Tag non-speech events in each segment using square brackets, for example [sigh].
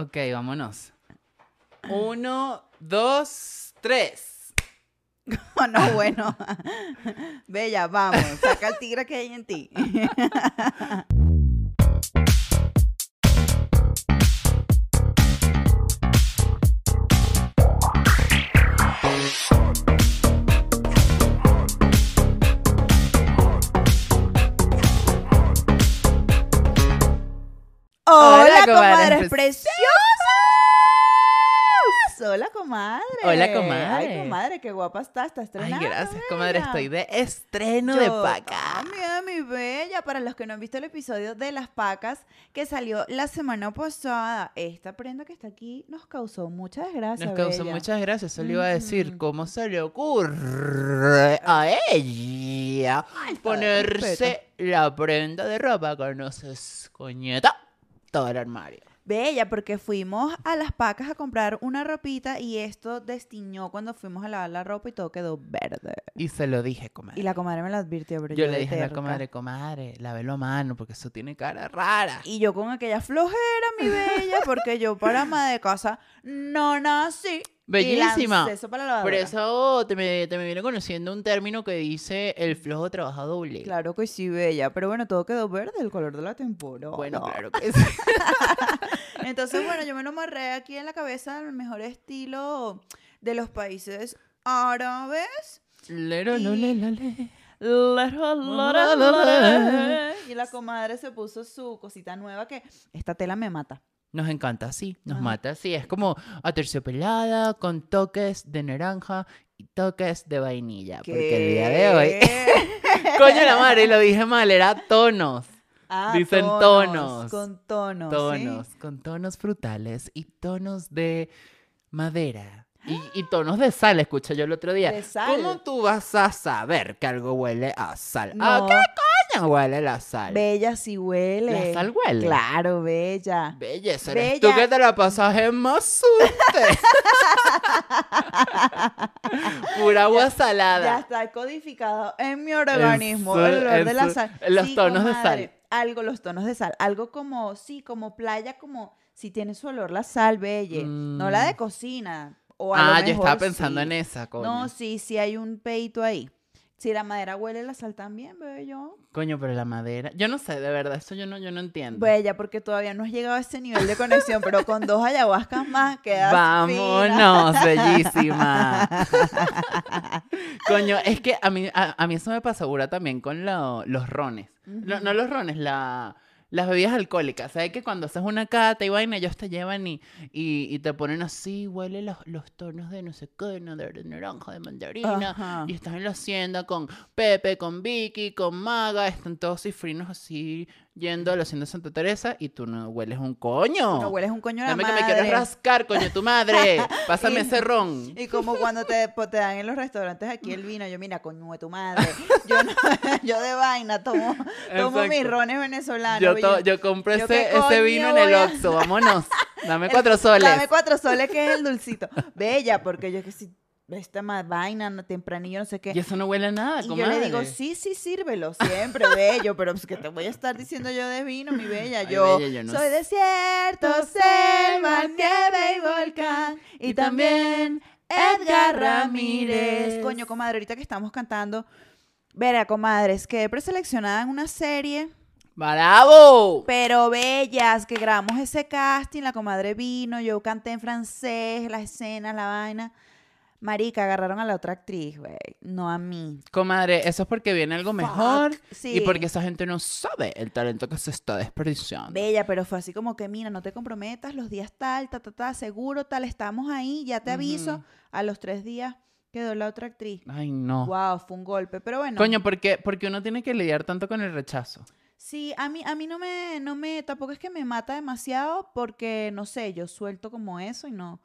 Ok, vámonos. Uno, dos, tres. Oh, [laughs] no, bueno. [laughs] Bella, vamos. Saca el tigre que hay en ti. [laughs] Hola, comadres comadres preciosas. Hola, comadre. Hola, comadre. Ay, comadre, qué guapa está. Está Ay, estrenando. gracias, comadre. Estoy de estreno de Yo paca. también, mi bella. Para los que no han visto el episodio de las pacas que salió la semana pasada, esta prenda que está aquí nos causó mucha desgracia. Nos causó bella. muchas gracias. Eso le iba a decir. ¿Cómo se le ocurre a ella ponerse la prenda de ropa que nos escoñeta todo el armario? Bella, porque fuimos a las pacas a comprar una ropita y esto destiñó cuando fuimos a lavar la ropa y todo quedó verde. Y se lo dije, comadre. Y la comadre me lo advirtió, pero Yo yo le dije a la comadre, comadre, lávelo a mano porque eso tiene cara rara. Y yo con aquella flojera, mi bella, [laughs] porque yo para ama de casa no nací. Bellísima. Eso para la Por eso te me, te me viene conociendo un término que dice el flojo trabaja doble. Claro que sí, bella. Pero bueno, todo quedó verde, el color de la temporada. Bueno, claro que [laughs] sí. Entonces, bueno, yo me lo amarré aquí en la cabeza el mejor estilo de los países árabes. Lero, lo, le, la, le. Y la comadre se puso su cosita nueva que esta tela me mata. Nos encanta así, nos mata así. Es como aterciopelada con toques de naranja y toques de vainilla. Porque el día de hoy. [laughs] Coño la madre, lo dije mal, era tonos. Ah, Dicen tonos. Con tonos. ¿sí? Tonos, con tonos frutales y tonos de madera. Y, y tonos de sal, escuché yo el otro día. De sal. ¿Cómo tú vas a saber que algo huele a sal? No. ¿A qué coño huele la sal? Bella sí huele. ¿La sal huele? Claro, bella. Belleza, eres tú Bella. que te la pasas en Mazute. [laughs] Pura agua Ya salada. está codificado en mi organismo el olor de la sal. los tonos de sal. Algo, los tonos de sal. Algo como, sí, como playa, como si tiene su olor la sal, belle. No la de Mm. cocina. O a lo Ah, yo estaba pensando sí. en esa, coño. No, sí, sí hay un peito ahí. Si la madera huele la sal también, bello. Coño, pero la madera. Yo no sé, de verdad, eso yo no, yo no entiendo. Bella, porque todavía no has llegado a ese nivel de conexión, pero con dos ayahuascas más quedas fina. Vámonos, bellísima. [laughs] Coño, es que a mí, a, a mí eso me pasa ahora también con lo- los rones. No, no los rones, la, las bebidas alcohólicas. ¿Sabes que cuando haces una cata y vaina, ellos te llevan y, y, y te ponen así, huele los, los tonos de no sé qué, no, de naranja, de mandarina. Ajá. Y estás en la hacienda con Pepe, con Vicky, con Maga, están todos cifrinos así yendo a la hacienda Santa Teresa y tú no hueles un coño. No hueles un coño a la Dame que me quieres rascar, coño, tu madre. [laughs] Pásame Y- ese ron. Y como cuando te, te dan en los restaurantes aquí el vino, yo mira, coño de tu madre. Yo, no, [laughs] yo de vaina tomo, tomo mis rones venezolanos. Yo, to- yo compré ¿yo ese, ese vino en el Oxxo, vámonos. Dame [laughs] cuatro soles. Dame cuatro soles que es el dulcito. Bella, porque yo que si esta más vaina no, tempranillo, no sé qué. Y eso no huele a nada, Y yo le digo, comadre. sí, sí, sírvelo, siempre, bello, pero pues que te voy a estar diciendo yo de vino, mi bella. Ay, Yo, bella, yo no soy sé. desierto, selva, nieve y volcán. Y también Edgar Ramírez. Coño, comadre, ahorita que estamos cantando, verá, comadres, quedé preseleccionada en una serie, ¡Bravo! pero bellas, que grabamos ese casting, la comadre vino, yo canté en francés, las escenas, la vaina. Marica, agarraron a la otra actriz, güey, no a mí. Comadre, eso es porque viene algo mejor sí. y porque esa gente no sabe el talento que se está desperdiciando. Bella, pero fue así como que, mira, no te comprometas, los días tal, ta, ta, ta, seguro, tal, estamos ahí, ya te aviso. A los tres días quedó la otra actriz. Ay, no. Wow, fue un golpe, pero bueno. Coño, ¿por qué? Porque uno tiene que lidiar tanto con el rechazo. Sí, a mí, a mí no me, no me, tampoco es que me mata demasiado porque, no sé, yo suelto como eso y no,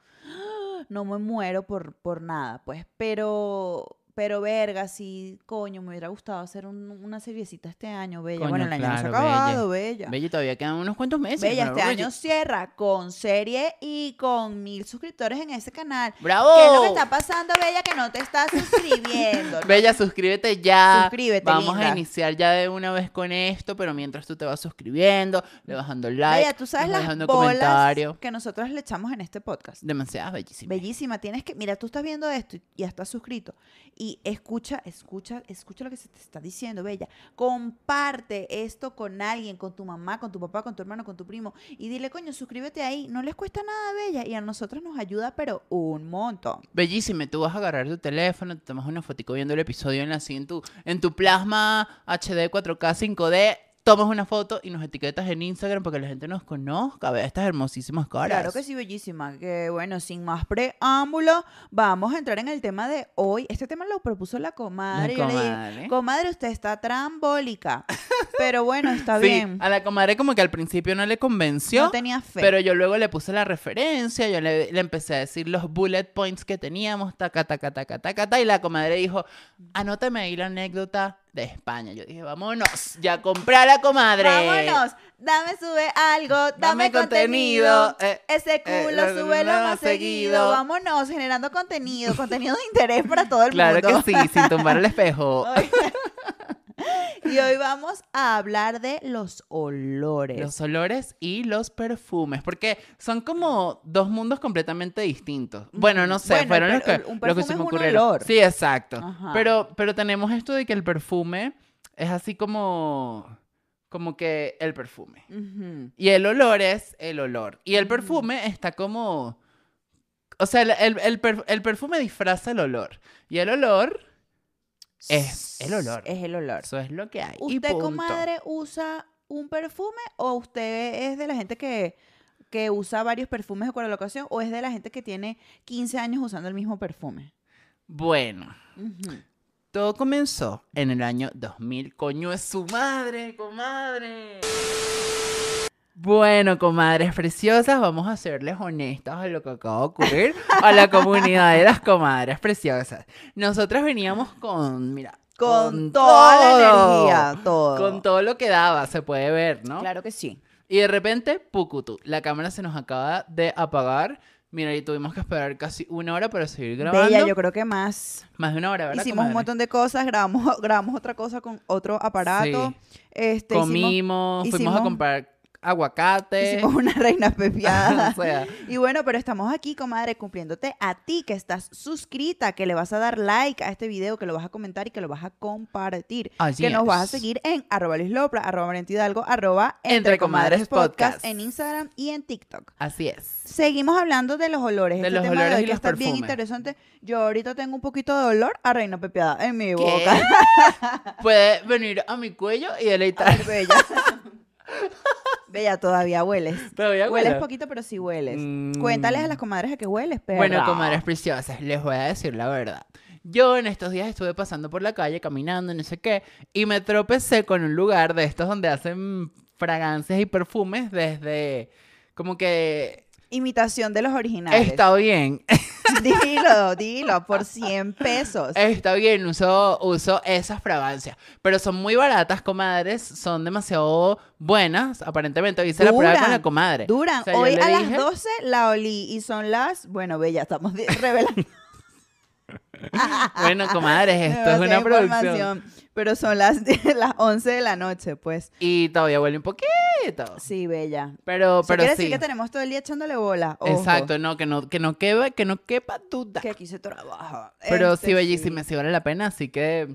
no me muero por, por nada, pues, pero, Pero verga, sí, coño, me hubiera gustado hacer un- una seriecita este año, bella. Coño, bueno, el año no se ha claro, acabado, bella. Bella, todavía quedan unos cuantos meses. Bella, pero este año cierra con serie y con mil suscriptores en ese canal. ¡Bravo! ¿Qué es lo que está pasando, Bella? Que no te estás suscribiendo. ¿no? Bella, suscríbete ya. Suscríbete, Vamos linda. a iniciar ya de una vez con esto, pero mientras tú te vas suscribiendo, le vas dando like, Bella, tú sabes le vas las dejando bolas comentario. que nosotros le echamos en este podcast. Demasiadas bellísimas. Bellísima, tienes que, mira, tú estás viendo esto y ya estás suscrito y escucha, escucha, escucha lo que se te está diciendo, Bella. Comparte esto con alguien, con tu mamá, con tu papá, con tu hermano, con tu primo y dile, coño, suscríbete ahí, no les cuesta nada, Bella, y a nosotros nos ayuda, pero un montón. Bellísima, tú vas a agarrar tu teléfono, te tomas una fotico viendo el episodio en, así en, tu, en tu plasma HD 4K 5D, tomas una foto y nos etiquetas en Instagram para que la gente nos conozca, vea estas hermosísimas caras. Claro que sí, bellísima. Que bueno, sin más preámbulo, vamos a entrar en el tema de hoy. Este tema lo propuso la comadre. La Yo le dije, comadre. comadre, usted está trambólica. Pero bueno, está [laughs] Sí, bien. a la comadre como que al principio no le convenció. No tenía fe. Pero yo luego le puse la referencia, yo le, le empecé a decir los bullet points que teníamos, taca, taca, taca, taca, taca, y la comadre dijo, anótame ahí la anécdota de España. Yo dije, vámonos, ya compré a la comadre. Vámonos, dame, sube algo, dame, Dame contenido. contenido, eh, Ese eh, culo, lo- lo- súbelo lo- más seguido. seguido. Vámonos, generando contenido, contenido de interés para todo el Claro mundo. que sí, sin tumbar el espejo. [laughs] [laughs] Y hoy vamos a hablar de los olores. Los olores y los perfumes, porque son como dos mundos completamente distintos. Bueno, no sé, Bueno, fueron los pero que, un los que perfume se es me un ocurrieron. olor. Sí, exacto. Ajá. Pero, pero tenemos esto de que el perfume es así como, como que el perfume. Y el olor es el olor. Y el Ujú. perfume está como... O sea, el, el- el per- el perfume disfraza el olor. Y el olor, Es el olor. Es el olor. eso es lo que hay. y ¿Usted, punto. comadre, usa un perfume o usted es de la gente que, que usa varios perfumes para la ocasión o es de la gente que tiene 15 años usando el mismo perfume? Bueno, todo comenzó en el año 2000. Coño, es su madre, comadre. Bueno, comadres preciosas, vamos a serles honestas a lo que acaba de ocurrir a la comunidad de las comadres preciosas. Nosotras veníamos con, mira, Con, toda la todo, energía, todo. Con todo lo que daba, se puede ver, ¿no? Claro que sí. Y de repente, pucutu, la cámara se nos acaba de apagar. Mira, y tuvimos que esperar casi una hora para seguir grabando. Bella, yo creo que más. Más de una hora, ¿verdad? Hicimos un montón de cosas, grabamos, [laughs] grabamos otra cosa con otro aparato. Sí. Este, hicimos- Comimos, fuimos hicimos- a comprar aguacate. Hicimos una reina [laughs] o pepiada. sea, [laughs] Y bueno, pero estamos aquí, comadre, cumpliéndote a ti que estás suscrita, que le vas a dar like a este video, que lo vas a comentar y que lo vas a compartir. Así que nos vas a es. seguir en arroba Luis Lopra, arroba Hidalgo, arroba Entre Entre Comadres Comadres Podcast, Podcast. en Instagram y en TikTok. así es. Seguimos hablando de los olores. De este los tema olores de hoy y que los está bien interesante. Yo ahorita tengo un poquito de olor a reina pepiada en mi ¿Qué? boca. [laughs] Puede venir a mi cuello y deleitar. Bella, todavía hueles. Todavía Hueles huele. poquito, pero sí hueles. Mm. Cuéntales a las comadres a qué hueles, perra. Bueno, comadres preciosas, les voy a decir la verdad. Yo en estos días estuve pasando por la calle, caminando, no sé qué, y me tropecé con un lugar de estos donde hacen fragancias y perfumes desde como que Imitación de los originales. está bien, [laughs] Dilo, dilo, por 100 pesos. está bien, uso, uso esas fragancias, pero son muy baratas, comadres, son demasiado buenas, aparentemente hice la prueba con la comadre. Duran. O sea, yo Hoy a dije- las 12 la olí y son las. Bueno, bella, estamos [laughs] revelando [laughs] Bueno, comadres, esto es una producción. Pero son las, [laughs] las 11 de la noche, pues. Y todavía huele un poquito. Sí, bella. Pero, pero quiere sí. decir que tenemos todo el día echándole bola. Ojo, Exacto, no, que no, que no quepa, que no quepa duda. Que aquí se trabaja. Pero Este, sí, bellísima, sí vale la pena, así que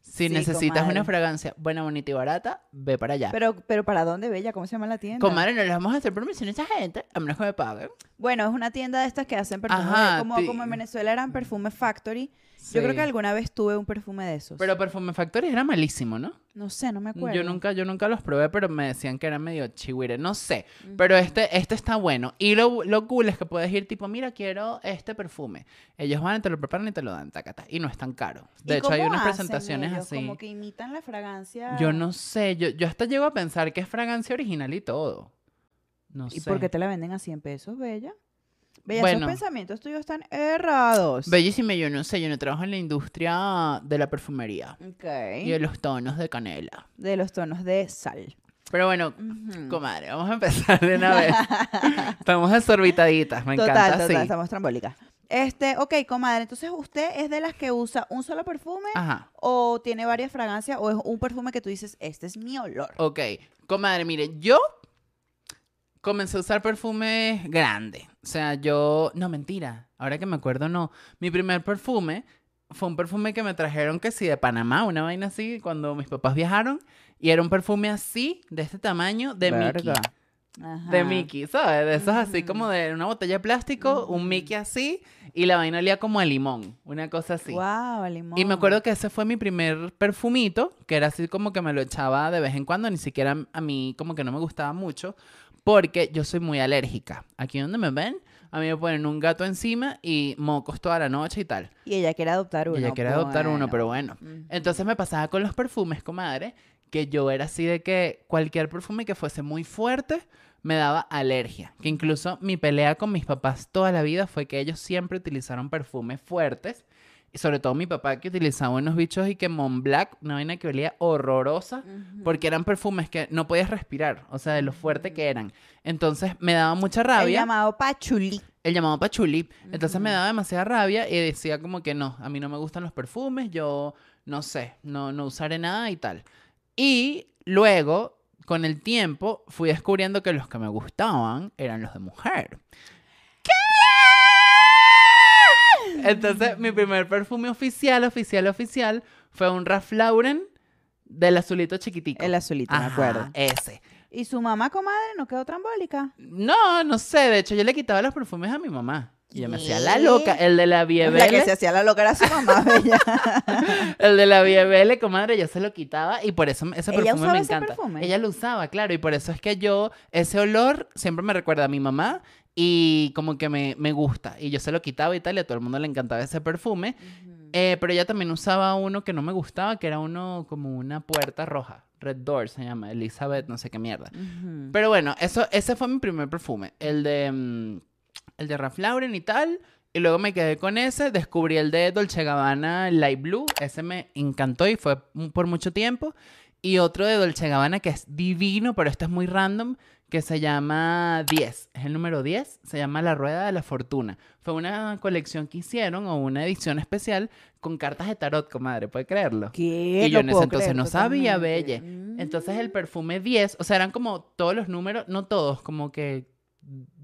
si Sí, necesitas comadre. una fragancia buena, bonita y barata, ve para allá. Pero, pero ¿para dónde, bella? ¿Cómo se llama la tienda? Comadre, no les vamos a hacer promoción a esa gente, a menos que me paguen. Bueno, es una tienda de estas que hacen perfumes. Ajá, como, como en Venezuela eran Perfume Factory. Yo creo que alguna vez tuve un perfume de esos. Pero Perfume Factory era malísimo, ¿no? no sé, no me acuerdo. Yo nunca, yo nunca los probé, pero me decían que era medio chihuire, no sé. Pero este, este está bueno. Y lo, lo cool es que puedes ir tipo, mira, quiero este perfume. Ellos van, te lo preparan y te lo dan, tacata. Y no es tan caro. ¿Y De hecho, hay unas hacen presentaciones ellos? así. Como que imitan la fragancia. Yo no sé, yo, yo hasta llego a pensar que es fragancia original y todo. No ¿Y sé. por qué te la venden a 100 pesos, bella? Bella, Bueno. esos pensamientos tuyos están errados. Bellísima, yo no sé, yo no trabajo en la industria de la perfumería Ok. y de los tonos de canela. De los tonos de sal. Pero bueno, comadre, vamos a empezar de una vez. [laughs] Estamos desorbitaditas, me Total, encanta total, así. estamos trambólicas. Este, ok, comadre, entonces usted es de las que usa un solo perfume Ajá. o tiene varias fragancias o es un perfume que tú dices, este es mi olor. Ok, comadre, mire, yo comencé a usar perfume grande. O sea, yo, no, mentira, ahora que me acuerdo, no. Mi primer perfume fue un perfume que me trajeron que sí de Panamá, una vaina así, cuando mis papás viajaron. Y era un perfume así, de este tamaño, de Mickey. Ajá. De Mickey, ¿sabes? De esos así como de una botella de plástico, un. Mickey así, y la vaina olía como a limón, una cosa así. Guau, limón. Y me acuerdo que ese fue mi primer perfumito, que era así como que me lo echaba de vez en cuando, ni siquiera a mí como que no me gustaba mucho, porque yo soy muy alérgica. Aquí donde me ven, a mí me ponen un gato encima y mocos toda la noche y tal. Y ella quiere adoptar uno. Y ella quiere adoptar uno, pero bueno. Entonces me pasaba con los perfumes, comadre, que yo era así de que cualquier perfume que fuese muy fuerte me daba alergia. Que incluso mi pelea con mis papás toda la vida fue que ellos siempre utilizaron perfumes fuertes. Y sobre todo mi papá que utilizaba unos bichos y que Montblanc, una vaina que olía horrorosa. Porque eran perfumes que no podías respirar, o sea, de lo fuerte que eran. Entonces me daba mucha El rabia llamado pachulí. el llamado pachuli. Entonces me daba demasiada rabia y decía como que no, a mí no me gustan los perfumes, yo no sé, no, no usaré nada y tal. Y luego, con el tiempo, fui descubriendo que los que me gustaban eran los de mujer. Entonces, mi primer perfume oficial, oficial, oficial, fue un Ralph Lauren del azulito chiquitico. El azulito, me acuerdo. Ese. Y su mamá, comadre, no quedó trambólica. No, no sé. De hecho, yo le quitaba los perfumes a mi mamá. Y ella me hacía la loca. El de la La que se hacía la loca era su mamá, [laughs] bella. El de la Viebele, comadre, yo se lo quitaba. Y por eso ese ¿Ella perfume usaba me ese encanta. perfume? Ella lo usaba, claro. Y por eso es que yo, ese olor siempre me recuerda a mi mamá. Y como que me, me gusta. Y yo se lo quitaba y tal. Y a todo el mundo le encantaba ese perfume. Eh, pero ella también usaba uno que no me gustaba, que era uno como una puerta roja. Red Door se llama. Elizabeth, no sé qué mierda. Pero bueno, eso, ese fue mi primer perfume. El de, mm, el de Ralph Lauren y tal. Y luego me quedé con ese. Descubrí el de Dolce Gabbana Light Blue. Ese me encantó y fue m- por mucho tiempo. Y otro de Dolce Gabbana que es divino, pero este es muy random, que se llama 10. Es el número 10. Se llama La Rueda de la Fortuna. Fue una colección que hicieron o una edición especial con cartas de tarot, comadre. ¿Puede creerlo? ¿Qué? Y yo en ese entonces creer no sabía. Belle. Entonces el perfume 10, o sea, eran como todos los números, no todos, como que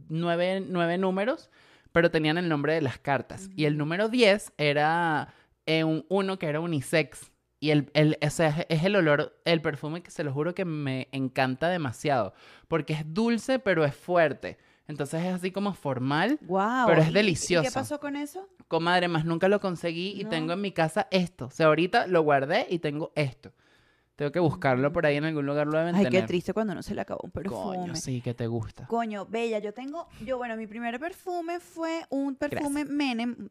nueve, nueve números, pero tenían el nombre de las cartas. Y el número 10 era eh, un, uno que era unisex. Y el, el, o sea, es- el olor, el perfume que se lo juro que me encanta demasiado. Porque es dulce, pero es fuerte. Entonces es así como formal. Guau, pero es ¿y- ¿Y delicioso. qué pasó con eso? Comadre, más nunca lo conseguí y No. tengo en mi casa esto. O sea, ahorita lo guardé y tengo esto. Tengo que buscarlo por ahí en algún lugar, lo deben Ay, qué tener. triste cuando no se le acabó un perfume. Coño, sí, que te gusta. Coño, bella, yo tengo, yo bueno, mi primer perfume fue un perfume Menem.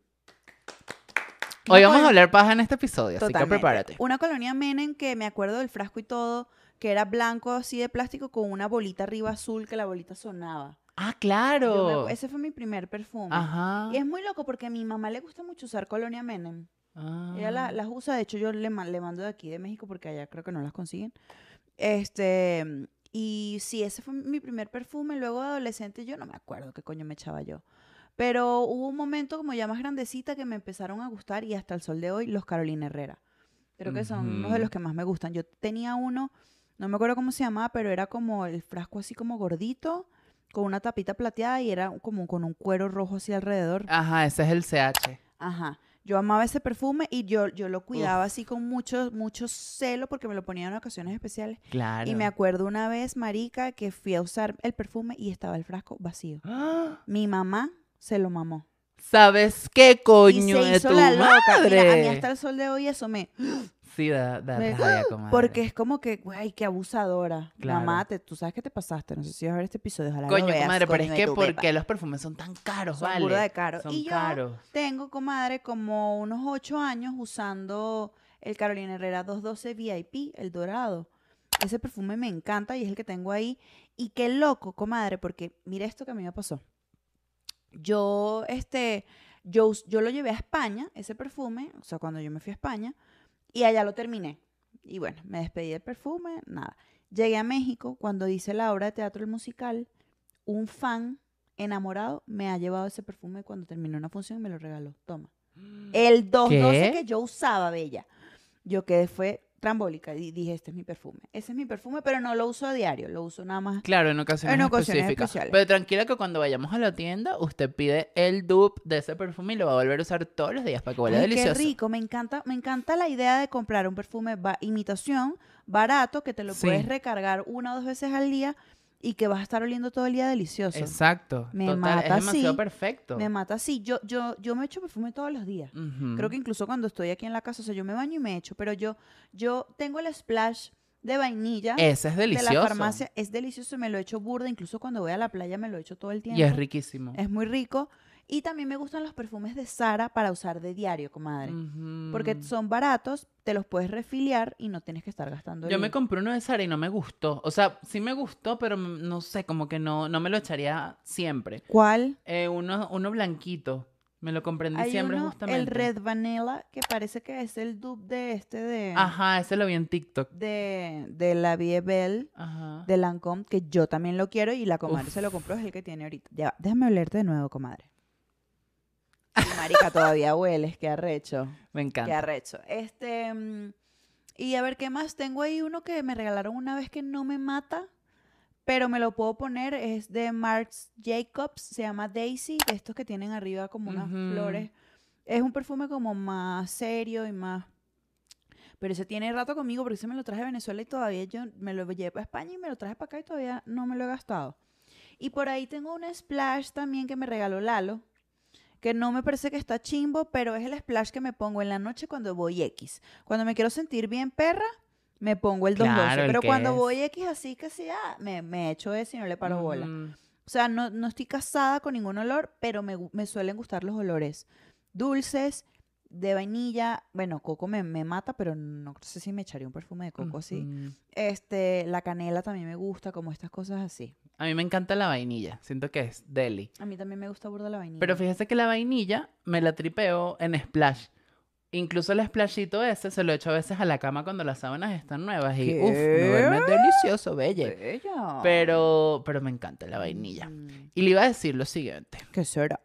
Hoy vamos a hablar paja en este episodio, así que prepárate. Una colonia Menem que me acuerdo del frasco y todo, que era blanco así de plástico con una bolita arriba azul que la bolita sonaba. Ah, me claro. ese fue mi primer perfume. Ajá. Y es muy loco porque a mi mamá le gusta mucho usar colonia Menem. Ella la- Ah. las usa, de hecho yo le, le mando de aquí de México porque allá creo que no las consiguen. Este, y sí, ese fue mi primer perfume. Luego de adolescente yo no me acuerdo qué coño me echaba yo. Pero hubo un momento como ya más grandecita que me empezaron a gustar y hasta el sol de hoy los Carolina Herrera. Creo que son unos de los que más me gustan. Yo tenía uno, no me acuerdo cómo se llamaba, pero era como el frasco así como gordito, con una tapita plateada y era como con un cuero rojo así alrededor. Ajá, ese es el CH. Ajá. Yo amaba ese perfume y yo, yo lo cuidaba así con mucho, mucho celo porque me lo ponía en ocasiones especiales. Claro. Y me acuerdo una vez, marica, que fui a usar el perfume y estaba el frasco vacío. ¡Ah! Mi mamá se lo mamó. ¿Sabes qué y coño de tu la loca. Mira, a mí madre? hasta el sol de hoy eso me... [gasps] Sí, da, da me- rabia, [gasps] comadre. porque es como que, güey, qué abusadora. Claro. Mamá, te, tú sabes que te pasaste. No sé si vas a ver este episodio. Ojalá lo Coño, veas, comadre, pero es que tu ¿por pepa. qué los perfumes son tan caros, Son vale? de caros. Son Y yo caros. Tengo, comadre, como unos ocho años usando el Carolina Herrera 212 VIP, el dorado. Ese perfume me encanta y es el que tengo ahí. Y qué loco, comadre, porque mira esto que a mí me pasó. Yo, este, yo, yo lo llevé a España, ese perfume, o sea, cuando yo me fui a España, y allá lo terminé. Y bueno, me despedí del perfume, nada. Llegué a México, cuando hice la obra de teatro el musical, un fan enamorado me ha llevado ese perfume cuando terminó una función y me lo regaló. Toma. [gasps] El 212 ¿Qué? que yo usaba, bella. Yo quedé, fue trambólica y dije, este es mi perfume. Ese es mi perfume, pero no lo uso a diario, lo uso nada más. Claro, en ocasiones, En ocasiones específicas. especiales. Pero tranquila que cuando vayamos a la tienda, usted pide el dupe de ese perfume y lo va a volver a usar todos los días para que huela delicioso. Qué rico, me encanta, me encanta la idea de comprar un perfume ba- imitación, barato, que te lo Sí. puedes recargar una o dos veces al día y que vas a estar oliendo todo el día delicioso. Exacto. Me total, mata es demasiado así, perfecto. Me mata así. Yo, yo, yo me echo perfume todos los días. Creo que incluso cuando estoy aquí en la casa, o sea, yo me baño y me echo, pero yo, yo tengo el splash de vainilla Ese es delicioso. de la farmacia. Es delicioso, me lo echo burda, incluso cuando voy a la playa me lo echo todo el tiempo. Y es riquísimo. Es muy rico. Y también me gustan los perfumes de Sara para usar de diario, comadre. Porque son baratos, te los puedes refiliar y no tienes que estar gastando. Yo el- me compré uno de Sara y no me gustó. O sea, sí me gustó, pero no sé, como que no, no me lo echaría siempre. ¿Cuál? Eh, uno, uno blanquito. Me lo compré en Hay diciembre uno, justamente. el Red Vanilla, que parece que es el dupe de este de, Ajá, ese lo vi en TikTok. de, de la Vie Belle Ajá. de Lancôme, que yo también lo quiero y la comadre Uf. se lo compró, es el que tiene ahorita. Ya, déjame olerte de nuevo, comadre. Y, marica, todavía hueles, qué arrecho. Me Qué encanta. arrecho. Este, mm, y a ver, ¿qué más? Tengo ahí uno que me regalaron una vez que no me mata, pero me lo puedo poner. Es de Marc Jacobs, se llama Daisy, de estos que tienen arriba como unas flores. Es un perfume como más serio y más... Pero ese tiene rato conmigo porque ese me lo traje de Venezuela y todavía yo me lo llevé para España y me lo traje para acá y todavía no me lo he gastado. Y por ahí tengo un splash también que me regaló Lalo, que no me parece que está chimbo, pero es el splash que me pongo en la noche cuando voy X. Cuando me quiero sentir bien perra, me pongo el 212. Claro, el pero cuando es. voy X así que sí, ah, me, me echo ese y no le paro bola. O sea, no, no estoy casada con ningún olor, pero me, me suelen gustar los olores dulces, de vainilla. Bueno, coco me, me mata, pero no sé si me echaría un perfume de coco así. Este, la canela también me gusta, como estas cosas así. A mí me encanta la vainilla. Siento que es deli. A mí también me gusta burda la vainilla. Pero fíjese que la vainilla me la tripeo en splash. Incluso el splashito ese se lo echo a veces a la cama cuando las sábanas están nuevas. Y ¿Qué? uff, me duerme delicioso, belle. Bella. Pero, pero me encanta la vainilla. Mm, Y le iba a decir lo siguiente. ¿Qué será?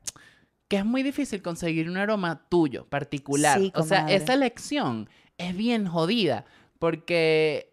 que es muy difícil conseguir un aroma tuyo, particular. Sí, o sea, esa elección es bien jodida porque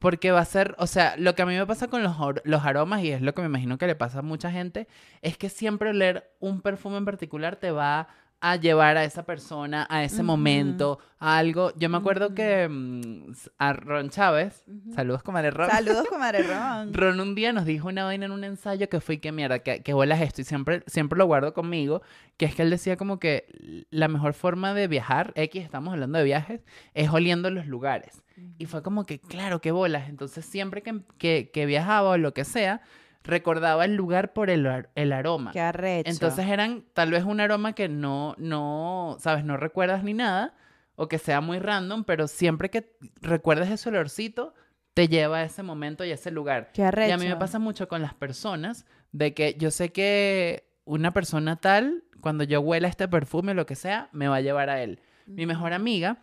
porque va a ser, o sea, lo que a mí me pasa con los, los aromas y es lo que me imagino que le pasa a mucha gente, es que siempre oler un perfume en particular te va a llevar a esa persona, a ese momento, a algo. Yo me acuerdo que mm, a Ron Chávez, saludos comadre Ron. Saludos, [laughs] comadre Ron. Ron un día nos dijo una vaina en un ensayo que fue y que mierda, que, que bolas esto y siempre, siempre lo guardo conmigo, que es que él decía como que la mejor forma de viajar, X, estamos hablando de viajes, es oliendo los lugares. Y fue como que, claro, qué bolas. Entonces siempre que, que, que viajaba o lo que sea, recordaba el lugar por el, ar- el aroma. Qué arrecho. Entonces eran tal vez un aroma que no, no, sabes, no recuerdas ni nada, o que sea muy random, pero siempre que recuerdes ese olorcito, te lleva a ese momento y a ese lugar. Qué arrecho. Y a mí me pasa mucho con las personas, de que yo sé que una persona tal, cuando yo huela este perfume o lo que sea, me va a llevar a él. Mi mejor amiga,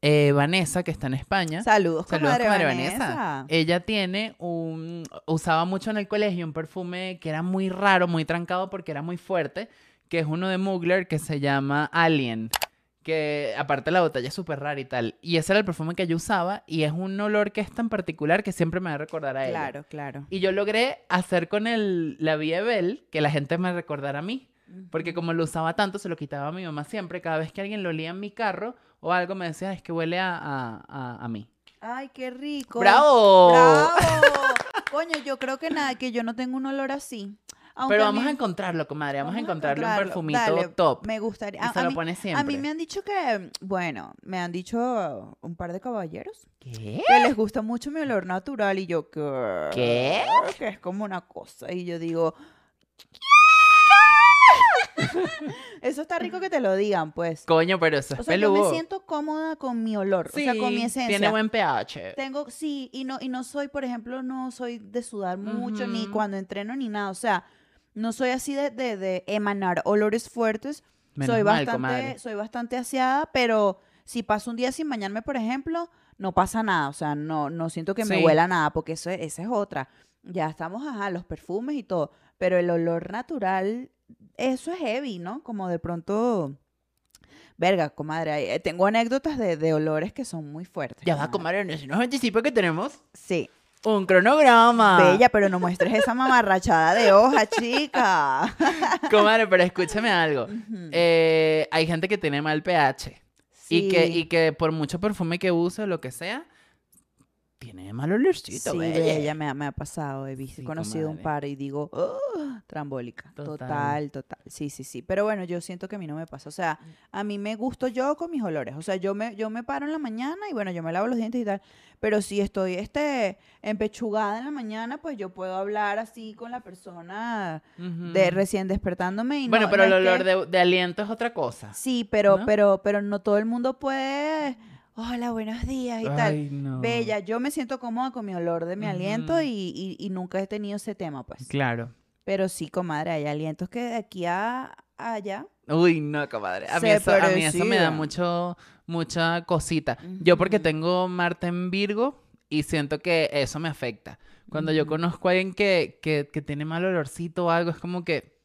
eh, Vanessa, que está en España, Saludos, Saludos, comadre, comadre Vanessa. Vanessa. ella tiene un, usaba mucho en el colegio un perfume que era muy raro, muy trancado porque era muy fuerte, que es uno de Mugler que se llama Alien, que aparte la botella es súper rara y tal. Y ese era el perfume que yo usaba y es un olor que es tan particular que siempre me va a recordar a ella. Claro, claro. Y yo logré hacer con el, la Vie Belle que la gente me recordara a mí. Porque como lo usaba tanto, se lo quitaba a mi mamá siempre. Cada vez que alguien lo olía en mi carro o algo, me decía, es que huele a, a, a- a mí. Ay, qué rico. ¡Bravo! ¡Bravo! Coño, yo creo que nada, que yo no tengo un olor así. Aunque Pero a vamos mí- a encontrarlo, comadre. Vamos, a encontrarle un perfumito Dale, top. Me gustaría. Y A, se a lo mí, pone a siempre. mí me han dicho que, bueno, me han dicho un par de caballeros ¿Qué? que les gusta mucho mi olor natural y yo que ¿Qué? que es como una cosa y yo digo [laughs] eso está rico que te lo digan pues Coño, pero eso es o sea yo peludo. me siento cómoda con mi olor Sí, o sea con mi esencia tiene buen pH. tengo sí y no y no soy por ejemplo no soy de sudar mucho ni cuando entreno ni nada o sea no soy así de, de, de emanar olores fuertes. Menos soy mal, bastante, comadre. soy bastante aseada, pero si paso un día sin bañarme, por ejemplo, no pasa nada. O sea, no, no siento que me huela nada, porque eso, es- esa es otra. Ya estamos, ajá, los perfumes y todo. Pero el olor natural, eso es heavy, ¿no? Como de pronto. Verga, comadre, eh, tengo anécdotas de, de olores que son muy fuertes. Ya va, comadre. no nos anticipa que tenemos Sí. un cronograma. Bella, pero no muestres esa mamarrachada de hoja, chica. [laughs] Comadre, pero escúchame algo. Eh, hay gente que tiene mal pH. Y, que, Sí. y que por mucho perfume que use o lo que sea, tiene mal olorcito, Sí, bella. bella, me ha, me ha pasado, he visto, Sí, he conocido un comadre. par y digo, "Oh, trambólica. Total. Total. total, Sí, sí, sí. Pero bueno, yo siento que a mí no me pasa. O sea, a mí me gusto yo con mis olores. O sea, yo me, yo me paro en la mañana y bueno, yo me lavo los dientes y tal. Pero si estoy este, empechugada en la mañana, pues yo puedo hablar así con la persona de Ujú. recién despertándome. Y Bueno, no- pero no el es olor de, de aliento es otra cosa. Sí, pero, ¿no? pero, pero no todo el mundo puede. Hola, buenos días y tal. Ay, no. Bella, yo me siento cómoda con mi olor de mi aliento y, y- y nunca he tenido ese tema, pues. Claro. Pero sí, comadre, hay alientos que de aquí a allá. Uy, no, comadre. A mí, eso, a mí eso me da mucho, mucha cosita. Yo porque tengo Marte en Virgo y siento que eso me afecta. Cuando yo conozco a alguien que, que, que tiene mal olorcito o algo, es como que...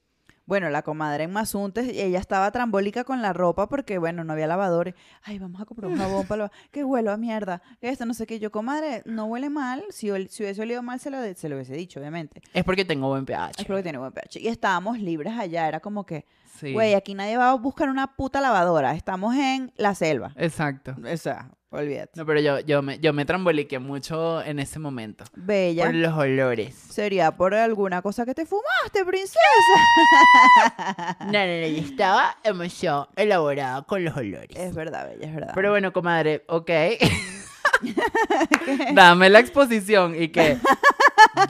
Bueno, la comadre en Mazuntes, ella estaba trambólica con la ropa porque, bueno, no había lavadores. Ay, vamos a comprar un jabón para lavar. [laughs] Que huelo a mierda. Que esto, no sé qué. Yo, comadre, no huele mal. Si, ol- si hubiese olido mal, se lo, de- se lo hubiese dicho, obviamente. Es porque tengo buen pH. Es porque tiene buen pH. Y estábamos libres allá. Era como que, Sí. güey, aquí nadie va a buscar una puta lavadora. Estamos en la selva. Exacto. O sea, olvídate. No, pero yo, yo, me, yo me tramboliqué mucho en ese momento. Bella. Por los olores. Sería por alguna cosa que te fumaste, princesa. [laughs] No, no, no, yo estaba demasiado elaborada con los olores. Es verdad, bella, es verdad. Pero bueno, comadre, ok. [laughs] [laughs] Dame la exposición y que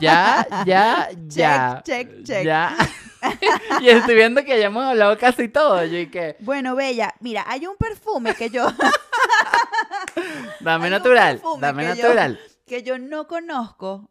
ya, ya, ya. check, check. Ya. [laughs] y estoy viendo que ya hemos hablado casi todo. Yo y que Bueno, Bella, mira, hay un perfume que yo, [laughs] dame Hay natural, dame que yo- natural. que yo no conozco.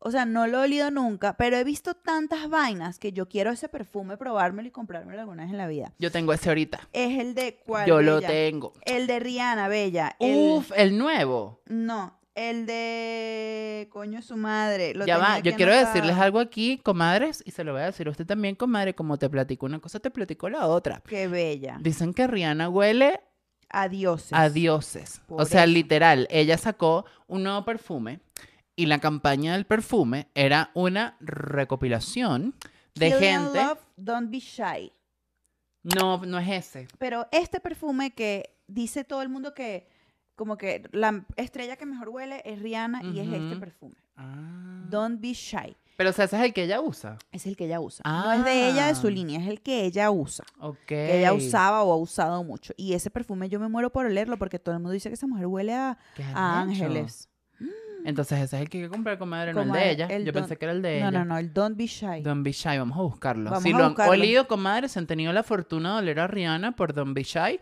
O sea, no lo he olido nunca, pero he visto tantas vainas que yo quiero ese perfume, probármelo y comprármelo alguna vez en la vida. Yo tengo ese ahorita. Es el de cuál, Yo lo tengo. El de Rihanna, Bella. El, Uf, el nuevo. No, el de coño su madre. Lo ya va, yo quiero decirles algo aquí, comadres, y se lo voy a decir a usted también, comadre, como te platico una cosa, te platico la otra. Qué bella. Dicen que Rihanna huele a dioses. Por o sea, eso. literal, ella sacó un nuevo perfume y la campaña del perfume era una recopilación de gente. Love, don't be shy. No, no es ese. Pero este perfume que dice todo el mundo que como que la estrella que mejor huele es Rihanna y es este perfume. Ah. Don't be shy. Pero o sea, ese es el que ella usa. Es el que ella usa. No es de ella, de su Ah. línea, es el que ella usa. Ok. Que ella usaba o ha usado mucho. Y ese perfume yo me muero por olerlo porque todo el mundo dice que esa mujer huele a, a ángeles. Entonces ese es el que hay que comprar, comadre, no el de ella. el Yo don- pensé que era el de No, ella. no, no, el Don't be shy. Don't Be Shy, vamos a buscarlo. Vamos si a lo han buscarlo. olido, comadre, si han tenido la fortuna de oler a Rihanna por Don't Be Shy,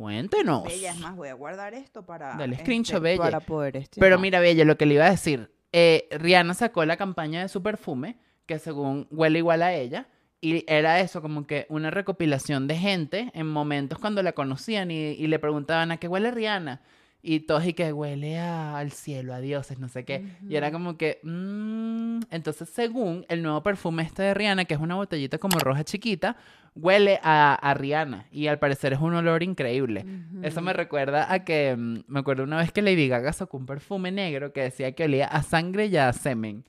cuéntenos. Bella, es más, voy a guardar esto para. Dale este, screenshot, Bella. Para poder este. Pero no. mira, Bella, lo que le iba a decir. eh, Rihanna sacó la campaña de su perfume, que según huele igual a ella, y era eso, como que una recopilación de gente en momentos cuando la conocían y, y le preguntaban a qué huele Rihanna. Y todos y que huele a- al cielo, a dioses, no sé qué. Y era como que, mm, entonces según el nuevo perfume este de Rihanna, que es una botellita como roja chiquita, huele a, a Rihanna. Y al parecer es un olor increíble. Eso me recuerda a que, mm, me acuerdo una vez que Lady Gaga sacó un perfume negro que decía que olía a sangre y a semen.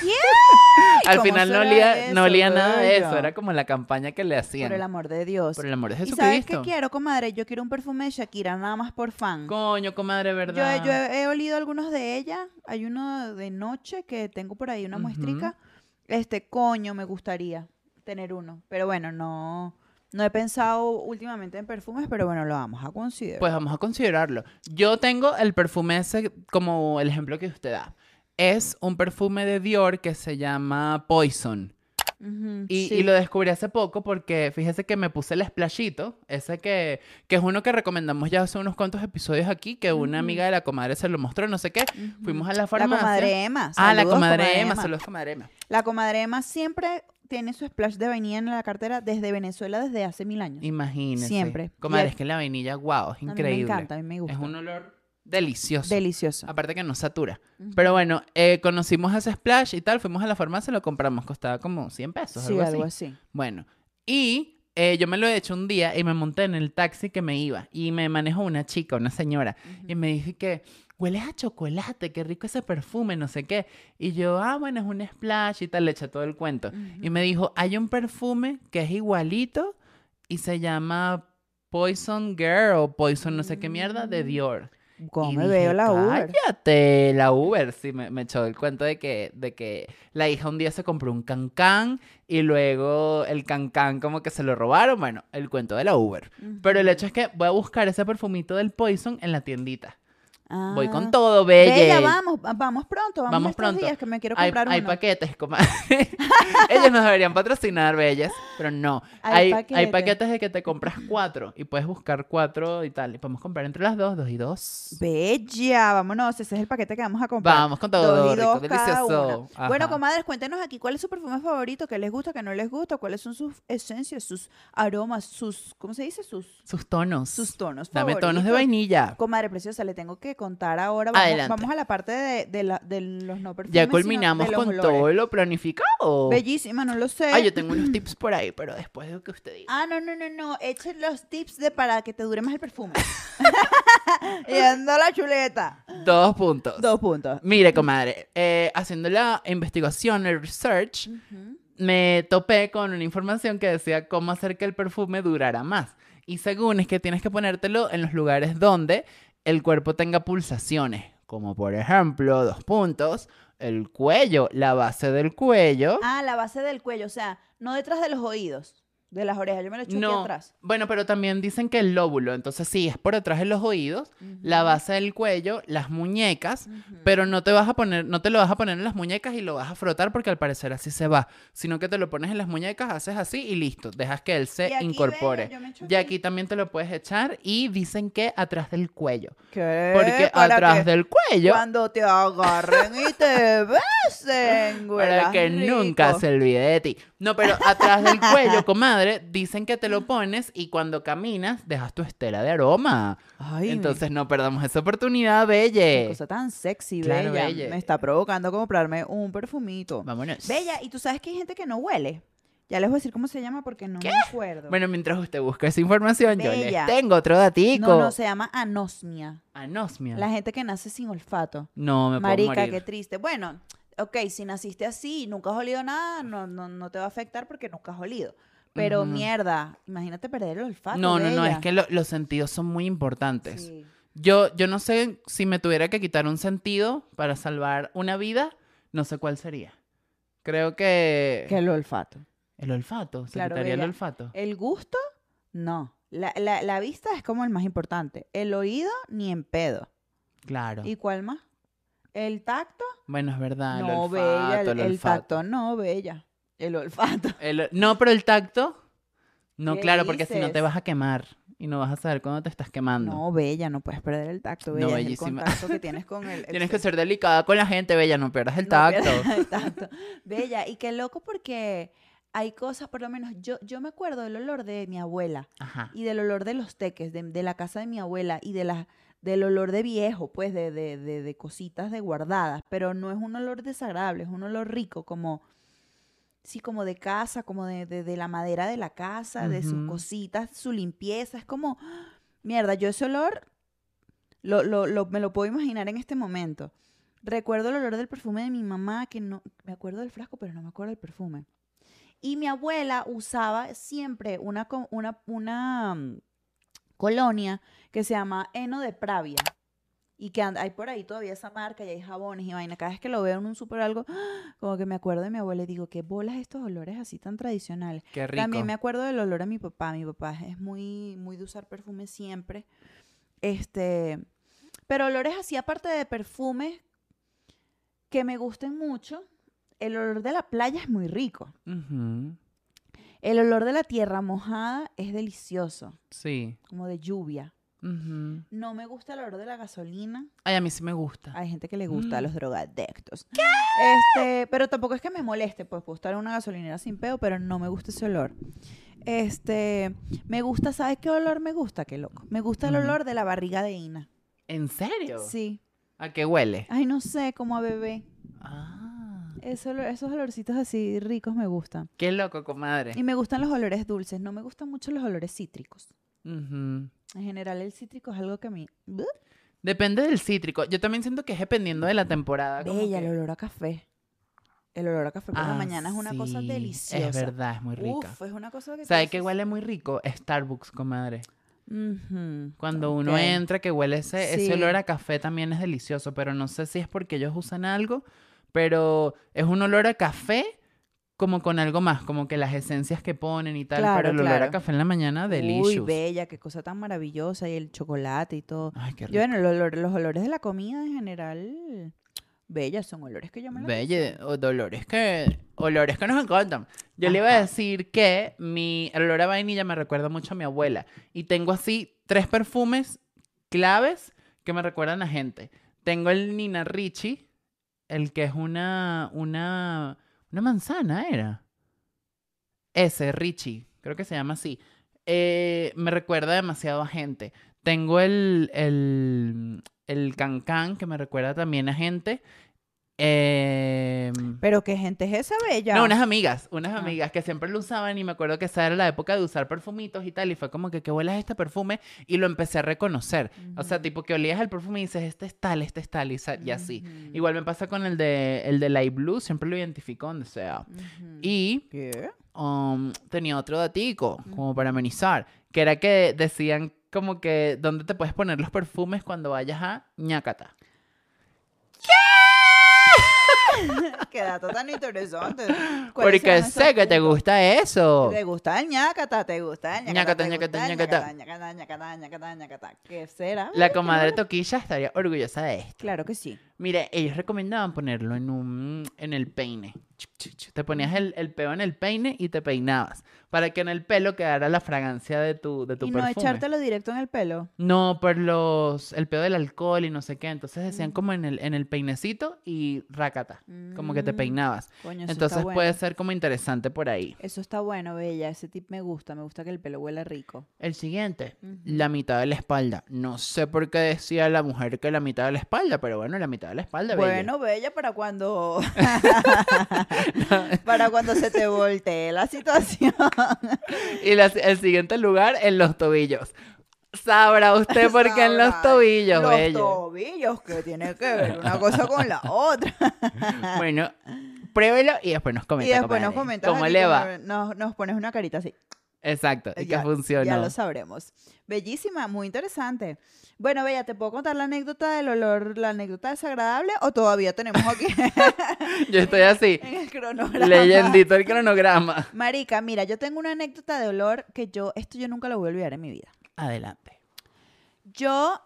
[laughs] Al ¿Cómo final no olía, no olía nada de eso, era como la campaña que le hacían. Por el amor de Dios. Por el amor de ¿Y sabes Jesucristo. qué quiero, comadre? Yo quiero un perfume de Shakira, nada más por fan. Coño, comadre, ¿verdad? yo he, he olido algunos de ella. Hay uno de noche que tengo por ahí, una muestrica. Este, coño, me gustaría tener uno. Pero bueno, no, no he pensado últimamente en perfumes, pero bueno, lo vamos a considerar. Pues vamos a considerarlo. Yo tengo el perfume ese como el ejemplo que usted da. Es un perfume de Dior que se llama Poison. Y, sí. y lo descubrí hace poco porque fíjese que me puse el splashito, ese que, que es uno que recomendamos ya hace unos cuantos episodios aquí, que una amiga de la comadre se lo mostró, no sé qué. Fuimos a la La farmacia. comadre Emma. ah, la comadre Emma, saludos comadre Emma. La comadre Emma siempre tiene su splash de vainilla en la cartera desde Venezuela desde hace mil años. Imagínese. Siempre. Comadre, es que la vainilla, wow, es A mí increíble. me encanta, a mí me gusta. Es un olor delicioso. Delicioso. Aparte que no satura. Pero bueno, eh, conocimos ese splash y tal, fuimos a la farmacia, lo compramos, costaba como 100 pesos, Sí, algo algo así. así. Bueno, y eh, yo me lo he hecho un día y me monté en el taxi que me iba y me manejó una chica, una señora, y me dijo que hueles a chocolate, qué rico ese perfume, no sé qué. Y yo, ah, bueno, es un splash y tal, le eché todo el cuento. Y me dijo, hay un perfume que es igualito y se llama Poison Girl o Poison no sé qué mierda de Mm. Dior. ¿Cómo Y me dije, veo la Uber? Cállate, la Uber. Sí, me, me echó el cuento de que, de que la hija un día se compró un cancán y luego el cancán como que se lo robaron. Bueno, el cuento de la Uber. Pero el hecho es que voy a buscar ese perfumito del Poison en la tiendita. Voy con Ah. todo, bella. Bella, vamos, va- vamos pronto, vamos, Vamos pronto. días que me quiero Hay, comprar hay uno. paquetes, comadre. [laughs] Ellos nos deberían patrocinar, bellas, pero no. Hay Hay, hay paquetes. paquetes de que te compras cuatro y puedes buscar cuatro y tal. Y podemos comprar entre las dos, dos y dos. Bella, vámonos, ese es el paquete que vamos a comprar. Vamos con todo, Dos y rico, dos cada delicioso. una. Bueno, comadres, cuéntenos aquí cuál es su perfume favorito, qué les gusta, qué no les gusta, cuáles son sus esencias, sus aromas, sus, ¿cómo se dice? Sus, Sus tonos. sus tonos Dame tonos de vainilla. Comadre preciosa, le tengo que contar ahora. Vamos, Adelante. vamos a la parte de, de la- de los no perfumes. Ya sino culminamos de los con olores. todo lo planificado. Bellísima, no lo sé. Ah, yo tengo unos [clears throat] tips por ahí, pero después de lo que usted diga. Ah, no, no, no, no. Echen los tips de para que te dure más el perfume. [laughs] [laughs] Yendo la chuleta. Dos puntos. Dos puntos. Mire, comadre, eh, haciendo la investigación, el research, me topé con una información que decía cómo hacer que el perfume durara más. Y según es que tienes que ponértelo en los lugares donde el cuerpo tenga pulsaciones, como por ejemplo, dos puntos, el cuello, la base del cuello. Ah, la base del cuello, o sea, no detrás de los oídos, de las orejas. Yo me lo echo aquí no, atrás. bueno, pero también dicen que el lóbulo, entonces sí, es por detrás de los oídos, la base del cuello, las muñecas, pero no te vas a poner, no te lo vas a poner en las muñecas y lo vas a frotar porque al parecer así se va, sino que te lo pones en las muñecas, haces así y listo, dejas que él se Y incorpore. Y aquí. también te lo puedes echar y dicen que atrás del cuello, ¿Qué? porque atrás del cuello Cuando te agarren y te besen, güey. [laughs] para que nunca se olvide de ti. No, pero atrás del cuello, [laughs] comadre, dicen que te lo pones y cuando caminas dejas tu estela de aroma. Ay, Entonces no perdamos esa oportunidad, qué Belle. cosa tan sexy, Claro, bella. bella. Me está provocando comprarme un perfumito. Vámonos. Bella, ¿y tú sabes que hay gente que no huele? Ya les voy a decir cómo se llama porque no ¿Qué? me acuerdo. Bueno, mientras usted busca esa información, yo Bella. les tengo otro datico. no, no, se llama anosmia. Anosmia. La gente que nace sin olfato. No, me Marica, puedo morir. qué triste. Bueno, ok, si naciste así y nunca has olido nada, no, no, no te va a afectar porque nunca has olido. Pero mierda, imagínate perder el olfato. No, no, no, es que lo- los sentidos son muy importantes. Sí. Yo, yo no sé si me tuviera que quitar un sentido para salvar una vida, no sé cuál sería. Creo que, Que el olfato. el olfato, se Claro, quitaría el olfato. El gusto, no. La, la- la vista es como el más importante. El oído, ni en pedo. Claro. ¿Y cuál más? El tacto, Bueno, es verdad, el no, olfato, bella. El, el, el olfato. tacto, no, bella. El olfato. [laughs] El- no, pero el tacto, no, ¿Qué claro, porque si no te vas a quemar y no vas a saber cuándo te estás quemando. No, bella, no puedes perder el tacto, No, bella. el bellísima. contacto que [laughs] tienes con el... Tienes que ser delicada con la gente, Bella, no pierdas el No tacto. pierdas [laughs] el tacto. Bella, y qué loco porque hay cosas, por lo menos yo, yo me acuerdo del olor de mi abuela Ajá. y del olor de los teques, de, de la casa de mi abuela y de la, del olor de viejo, pues de, de, de, de cositas de guardadas, pero no es un olor desagradable, es un olor rico, como, sí, como de casa, como de, de, de la madera de la casa, de sus cositas, su limpieza, es como, mierda, yo ese olor lo, lo, lo- me lo puedo imaginar en este momento. Recuerdo el olor del perfume de mi mamá, que no, me acuerdo del frasco, pero no me acuerdo del perfume. Y mi abuela usaba siempre una, una, una mm, colonia que se llama Heno de Pravia. Y que hay por ahí todavía esa marca y hay jabones y vaina. Cada vez que lo veo en un súper algo, [gasps] como que me acuerdo de mi abuela y digo, qué bolas estos olores así tan tradicionales. Qué rico. También me acuerdo del olor a mi papá. Mi papá es muy, muy de usar perfume siempre. Este, pero olores así, aparte de perfumes que me gusten mucho, el olor de la playa es muy rico. El olor de la tierra mojada es delicioso, Sí. como de lluvia. No me gusta el olor de la gasolina. Ay, a mí sí me gusta. Hay gente que le gusta a Mm. los drogadictos. Este, pero tampoco es que me moleste, pues puedo estar en una gasolinera sin peo, pero no me gusta ese olor. Este, me gusta, ¿sabes qué olor me gusta? Qué loco. Me gusta el olor de la barriga de Ina. ¿En serio? Sí. ¿A qué huele? Ay, no sé, como a bebé. Ah. Esos olorcitos así ricos me gustan. Qué loco, comadre. Y me gustan los olores dulces. No me gustan mucho los olores cítricos. En general, el cítrico es algo que a mí. Depende del cítrico. Yo también siento que es dependiendo de la temporada. Bella, que- el olor a café. El olor a café por la Ah, mañana es una cosa deliciosa. Es verdad, es muy rica. Uf, es una cosa que. tú ¿Sabe qué huele muy rico? Starbucks, comadre. Ujú, Cuando uno entra, que huele ese, ese olor a café también es delicioso, pero no sé si es porque ellos usan algo, pero es un olor a café como con algo más, como que las esencias que ponen y tal, Claro, pero el olor a café en la mañana, Uy, delicious. bella, qué cosa tan maravillosa. Y el chocolate y todo. Ay, qué Yo, rico. bueno, el olor- los olores de la comida en general, bellas, son olores que yo me Belle, o dolores que, olores que nos encantan. Yo le iba a decir que mi el olor a vainilla me recuerda mucho a mi abuela. Y tengo así tres perfumes claves que me recuerdan a gente. Tengo el Nina Ricci, el que es una, una, una manzana, ¿era? Ese, Ricci, creo que se llama así. Eh, me recuerda demasiado a gente. Tengo el, el, el Cancan, que me recuerda también a gente. Em, Pero qué gente es esa bella. no, unas amigas, unas Ah. amigas que siempre lo usaban y me acuerdo que esa era la época de usar perfumitos y tal y fue como que qué huele es este perfume y lo empecé a reconocer. O sea, tipo que olías el perfume y dices, este es tal, este es tal y, así. Igual me pasa con el de el de Light Blue, siempre lo identifico donde sea. Y ¿Qué? um, tenía otro datico, como para amenizar, que era que decían como que dónde te puedes poner los perfumes cuando vayas a ñacata. [laughs] Qué dato tan interesante. ¿Cuáles Porque sé que te gusta eso. ¿Te gusta el ñacata? ¿Te gusta el Ñacata, ¿Te ñacata, ñacata. ñacata? ¿Qué será? La comadre. Toquilla estaría orgullosa de esto. Claro que sí. Mire, ellos recomendaban ponerlo en un en el peine. Te ponías el, el peo en el peine y te peinabas para que en el pelo quedara la fragancia de tu, de tu Y no perfume. echártelo directo en el pelo. No, por los el peo del alcohol y no sé qué. Entonces decían Mm. como en el, en el peinecito y rácata. Como que te Mm, peinabas. Coño, eso Entonces está bueno. puede ser como interesante por ahí. Eso está bueno, bella. Ese tip me gusta. Me gusta que el pelo huela rico. El siguiente, la mitad de la espalda. No sé por qué decía la mujer que la mitad de la espalda, pero bueno, la mitad la espalda. Bueno, bella, para cuando. [laughs] para cuando se te voltee la situación. Y la- el siguiente lugar, en los tobillos. Sabrá usted por qué en los tobillos, Los tobillos, que tiene que ver una cosa con la otra. [laughs] Bueno, pruébelo y después nos comenta. y después nos comentas. ¿Cómo le va? Nos, nos pones una carita así. Exacto, y ya, que funcionó. Ya lo sabremos. Bellísima, muy interesante. Bueno, Bella, ¿te puedo contar la anécdota del olor, la anécdota desagradable? ¿O todavía tenemos aquí [laughs] [laughs] Yo estoy así, en el cronograma? leyendito el cronograma. Marica, mira, yo tengo una anécdota de olor que yo, esto yo nunca lo voy a olvidar en mi vida. Adelante. Yo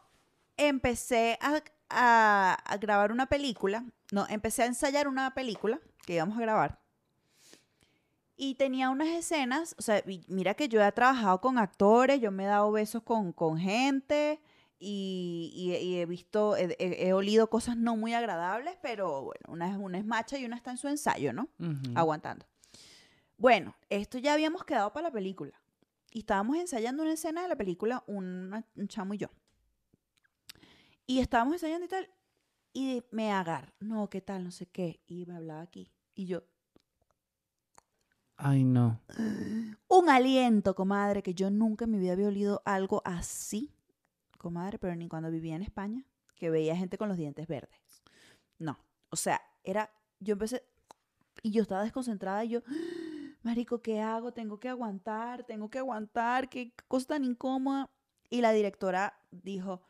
empecé a, a- a grabar una película, no, empecé a ensayar una película que íbamos a grabar. Y tenía unas escenas, o sea, mira que yo he trabajado con actores, yo me he dado besos con, con gente y, y- y he visto, he, he- he olido cosas no muy agradables, pero bueno, una es, una es macha y una está en su ensayo, ¿no? Aguantando. Bueno, esto ya habíamos quedado para la película. Y estábamos ensayando una escena de la película, un chamo y yo. Y estábamos ensayando y tal. Y me agarra, no, ¿qué tal? No sé qué. Y me hablaba aquí. Y yo, Ay, no. un aliento, comadre, que yo nunca en mi vida había olido algo así, comadre, pero ni cuando vivía en España, que veía gente con los dientes verdes. No, o sea, era, yo empecé, y yo estaba desconcentrada y yo, marico, ¿qué hago? Tengo que aguantar, tengo que aguantar, qué cosa tan incómoda. Y la directora dijo,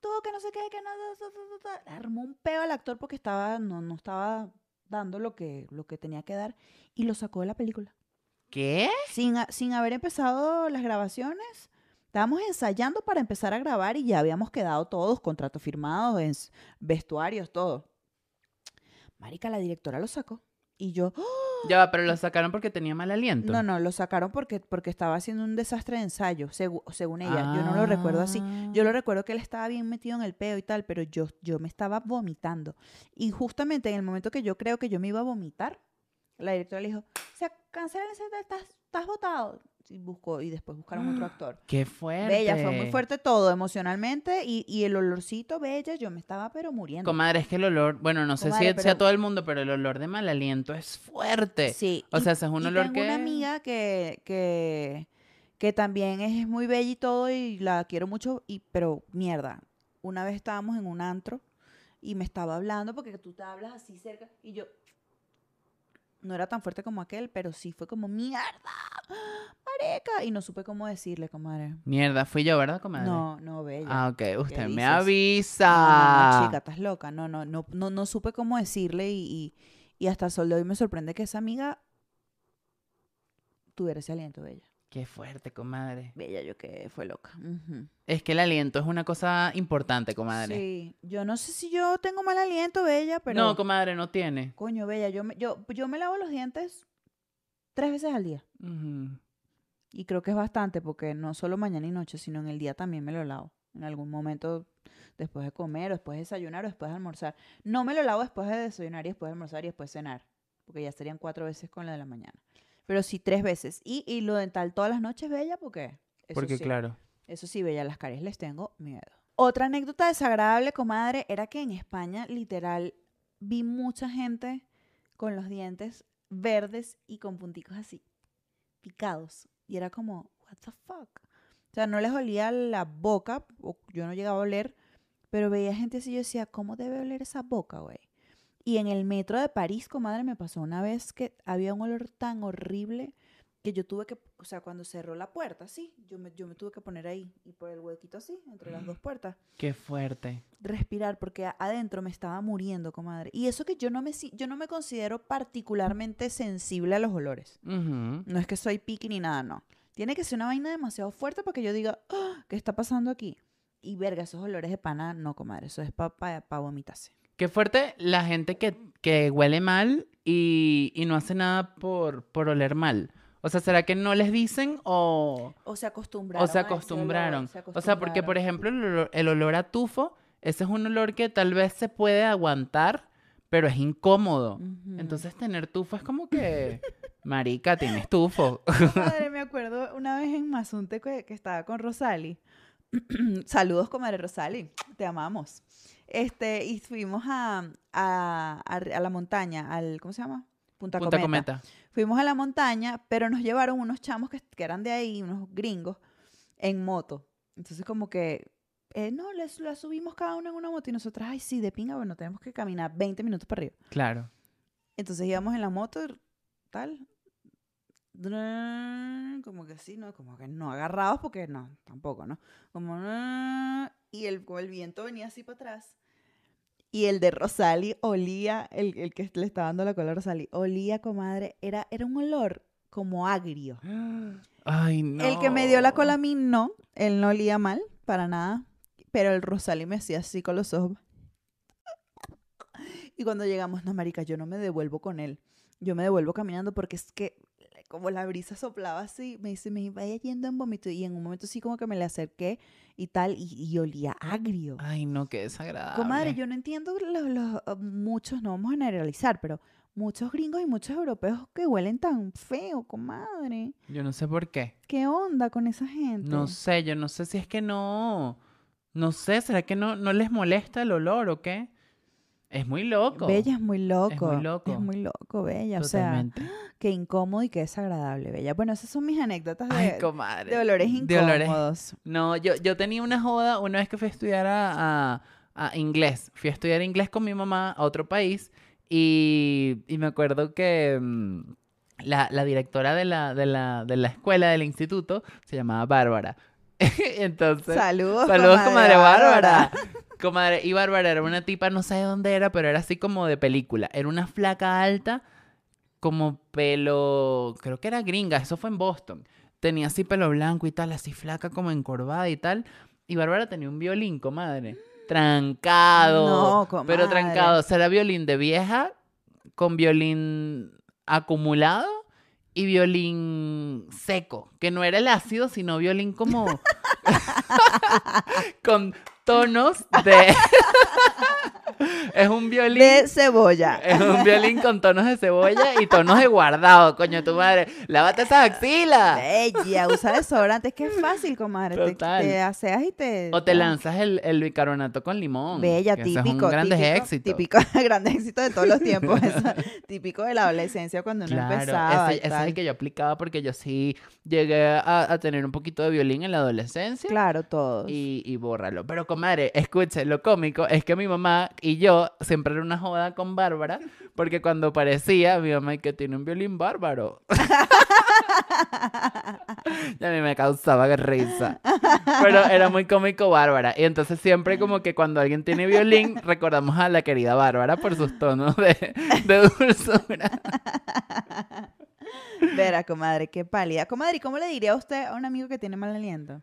tú que no sé qué, que no, ta, ta, ta, ta". Le armó un peo al actor porque estaba, no, no estaba dando lo que, lo que tenía que dar y lo sacó de la película ¿Qué? sin, sin haber empezado las grabaciones. Estábamos ensayando para empezar a grabar y ya habíamos quedado todos, contratos firmados, vestuarios, todo. Marica, la directora lo sacó. Y yo, ¡oh! Ya va, pero lo sacaron porque tenía mal aliento. no, no, lo sacaron porque, porque estaba haciendo un desastre de ensayo, segu- según ella. Yo no lo recuerdo así. Yo Ah. lo recuerdo que él estaba bien metido en el peo y tal, pero yo, yo me estaba vomitando. Y justamente en el momento que yo creo que yo me iba a vomitar, la directora le dijo, se cancela ese, estás, estás votado. Y, buscó, y después buscaron otro actor. Qué fuerte. Bella, fue muy fuerte todo, emocionalmente, y, y el olorcito, Bella, yo me estaba pero muriendo. Comadre, es que el olor, bueno, no sé si sea todo el mundo, pero el olor de mal aliento es fuerte. Sí. O y- sea, es un y olor tengo que... una amiga que, que, que también es muy bella y todo y la quiero mucho, y, pero mierda, una vez estábamos en un antro y me estaba hablando porque tú te hablas así cerca y yo no era tan fuerte como aquel, pero sí fue como mierda, mareca y no supe cómo decirle, comadre. Mierda, fui yo, ¿verdad, comadre? No, no, bella. Ah, ok. Usted me avisa. No, no, no, chica, estás loca. No, no, no, no, no supe cómo decirle y, y, y hasta el sol de hoy me sorprende que esa amiga tuviera ese aliento, bella. Qué fuerte, comadre. Bella, yo que fue loca. Es que el aliento es una cosa importante, comadre. Sí, yo no sé si yo tengo mal aliento, Bella, pero... No, comadre, no tiene. Coño, Bella, yo me, yo, yo me lavo los dientes tres veces al día. Y creo que es bastante porque no solo mañana y noche, sino en el día también me lo lavo. En algún momento después de comer o después de desayunar o después de almorzar. No me lo lavo después de desayunar y después de almorzar y después de cenar. Porque ya serían cuatro veces con la de la mañana. Pero sí tres veces. Y, y lo dental todas las noches, Bella, porque... Eso Porque, sí. claro. Eso sí, Bella, las caries les tengo miedo. Otra anécdota desagradable, comadre, era que en España, literal, vi mucha gente con los dientes verdes y con punticos así, picados. Y era como, what the fuck? O sea, no les olía la boca, o yo no llegaba a oler, pero veía gente así y yo decía, ¿cómo debe oler esa boca, güey? Y en el metro de París, comadre, me pasó una vez que había un olor tan horrible que yo tuve que, o sea, cuando cerró la puerta, sí, yo me, yo me tuve que poner ahí y por el huequito así, entre las dos puertas, Qué fuerte. respirar porque adentro me estaba muriendo, comadre. Y eso que yo no me, yo no me considero particularmente sensible a los olores. No es que soy piqui ni nada, no. Tiene que ser una vaina demasiado fuerte para que yo diga, "Ah, ¿qué está pasando aquí? Y verga, esos olores de pana, no, comadre, eso es para pa, pa vomitarse. Qué fuerte la gente que, que huele mal y, y no hace nada por, por oler mal. O sea, ¿será que no les dicen o, O se acostumbraron. o se acostumbraron? O sea, porque, por ejemplo, el olor, el olor a tufo, ese es un olor que tal vez se puede aguantar, pero es incómodo. Entonces, tener tufo es como que, [laughs] marica, tienes tufo. [laughs] Madre, me acuerdo una vez en Mazunte que, que estaba con Rosali. [clears throat] Saludos, comadre Rosali. Te amamos. Este, y fuimos a, a, a- a la montaña, al, ¿cómo se llama? Punta, Punta Cometa. Cometa. Fuimos a la montaña, pero nos llevaron unos chamos que, que eran de ahí, unos gringos, en moto. Entonces, como que, eh, no, les, la subimos cada uno en una moto y nosotras, ay, sí, de pinga, bueno, tenemos que caminar 20 minutos para arriba. Claro. Entonces íbamos en la moto, tal. Como que sí, ¿no? Como que no agarrados porque no, tampoco, ¿no? Como... Y el, el viento venía así para atrás. Y el de Rosali olía, el, el que le estaba dando la cola a Rosali, olía, comadre, era, era un olor como agrio. [gasps] Ay, no. El que me dio la cola a mí no, él no olía mal, para nada, pero el Rosali me hacía así con los ojos. Y cuando llegamos, no, marica, yo no me devuelvo con él. Yo me devuelvo caminando porque es que como la brisa soplaba así, me dice, me vaya yendo en vómito. Y en un momento sí como que me le acerqué y tal, y, y olía agrio. Ay, no, qué desagradable. Comadre, yo no entiendo los, los, muchos, no vamos a generalizar, pero muchos gringos y muchos europeos que huelen tan feo, comadre. Yo no sé por qué. ¿Qué onda con esa gente? No sé, yo no sé si es que no. No sé, ¿será que no, no les molesta el olor o qué? Es muy loco. Bella es muy loco. muy loco. Es muy loco, Bella. O sea, [gasps] qué incómodo y qué desagradable, Bella. Bueno, esas son mis anécdotas de, Ay, comadre. de olores De incómodos. No, yo, yo tenía una joda una vez que fui a estudiar a, a- a inglés. Fui a estudiar inglés con mi mamá a otro país y, y me acuerdo que mm, la, la directora de la, de, la, de la escuela, del instituto, se llamaba Bárbara. [laughs] Entonces, Saludos, saludos, comadre Bárbara. Comadre, y Bárbara era una tipa, no sé de dónde era, pero era así como de película. Era una flaca alta, como pelo, creo que era gringa, eso fue en Boston. Tenía así pelo blanco y tal, así flaca como encorvada y tal. Y Bárbara tenía un violín, comadre. Trancado. No, Pero comadre. trancado. O sea, era violín de vieja con violín acumulado y violín seco, que no era el ácido, sino violín como [laughs] [laughs] con tonos de [laughs] es un violín De cebolla. es un violín con tonos de cebolla y tonos de guardado, coño, tu madre. Lávate esas axilas. Bella, usa desodorante. Es que es fácil, comadre. Te, Total. te aseas y te... O te lanzas el, el bicarbonato con limón. Bella, típico. Es un grandes éxito. Típico, [laughs] grandes éxitos de todos los tiempos. eso, [laughs] típico de la adolescencia cuando uno Claro, empezaba. ese, es el que yo aplicaba porque yo sí llegué a, a tener un poquito de violín en la adolescencia. Claro, todos. Y, y bórralo. Pero, comadre, escuche, lo cómico es que mi mamá y yo siempre era una joda con Bárbara, porque cuando parecía, mi mamá, "Ay, que tiene un violín bárbaro. [laughs] y a mí me causaba risa. Pero era muy cómico Bárbara. Y entonces siempre como que cuando alguien tiene violín, recordamos a la querida Bárbara por sus tonos de, dulzura. Vera, comadre, qué pálida. Comadre, ¿y cómo le diría a usted a un amigo que tiene mal aliento?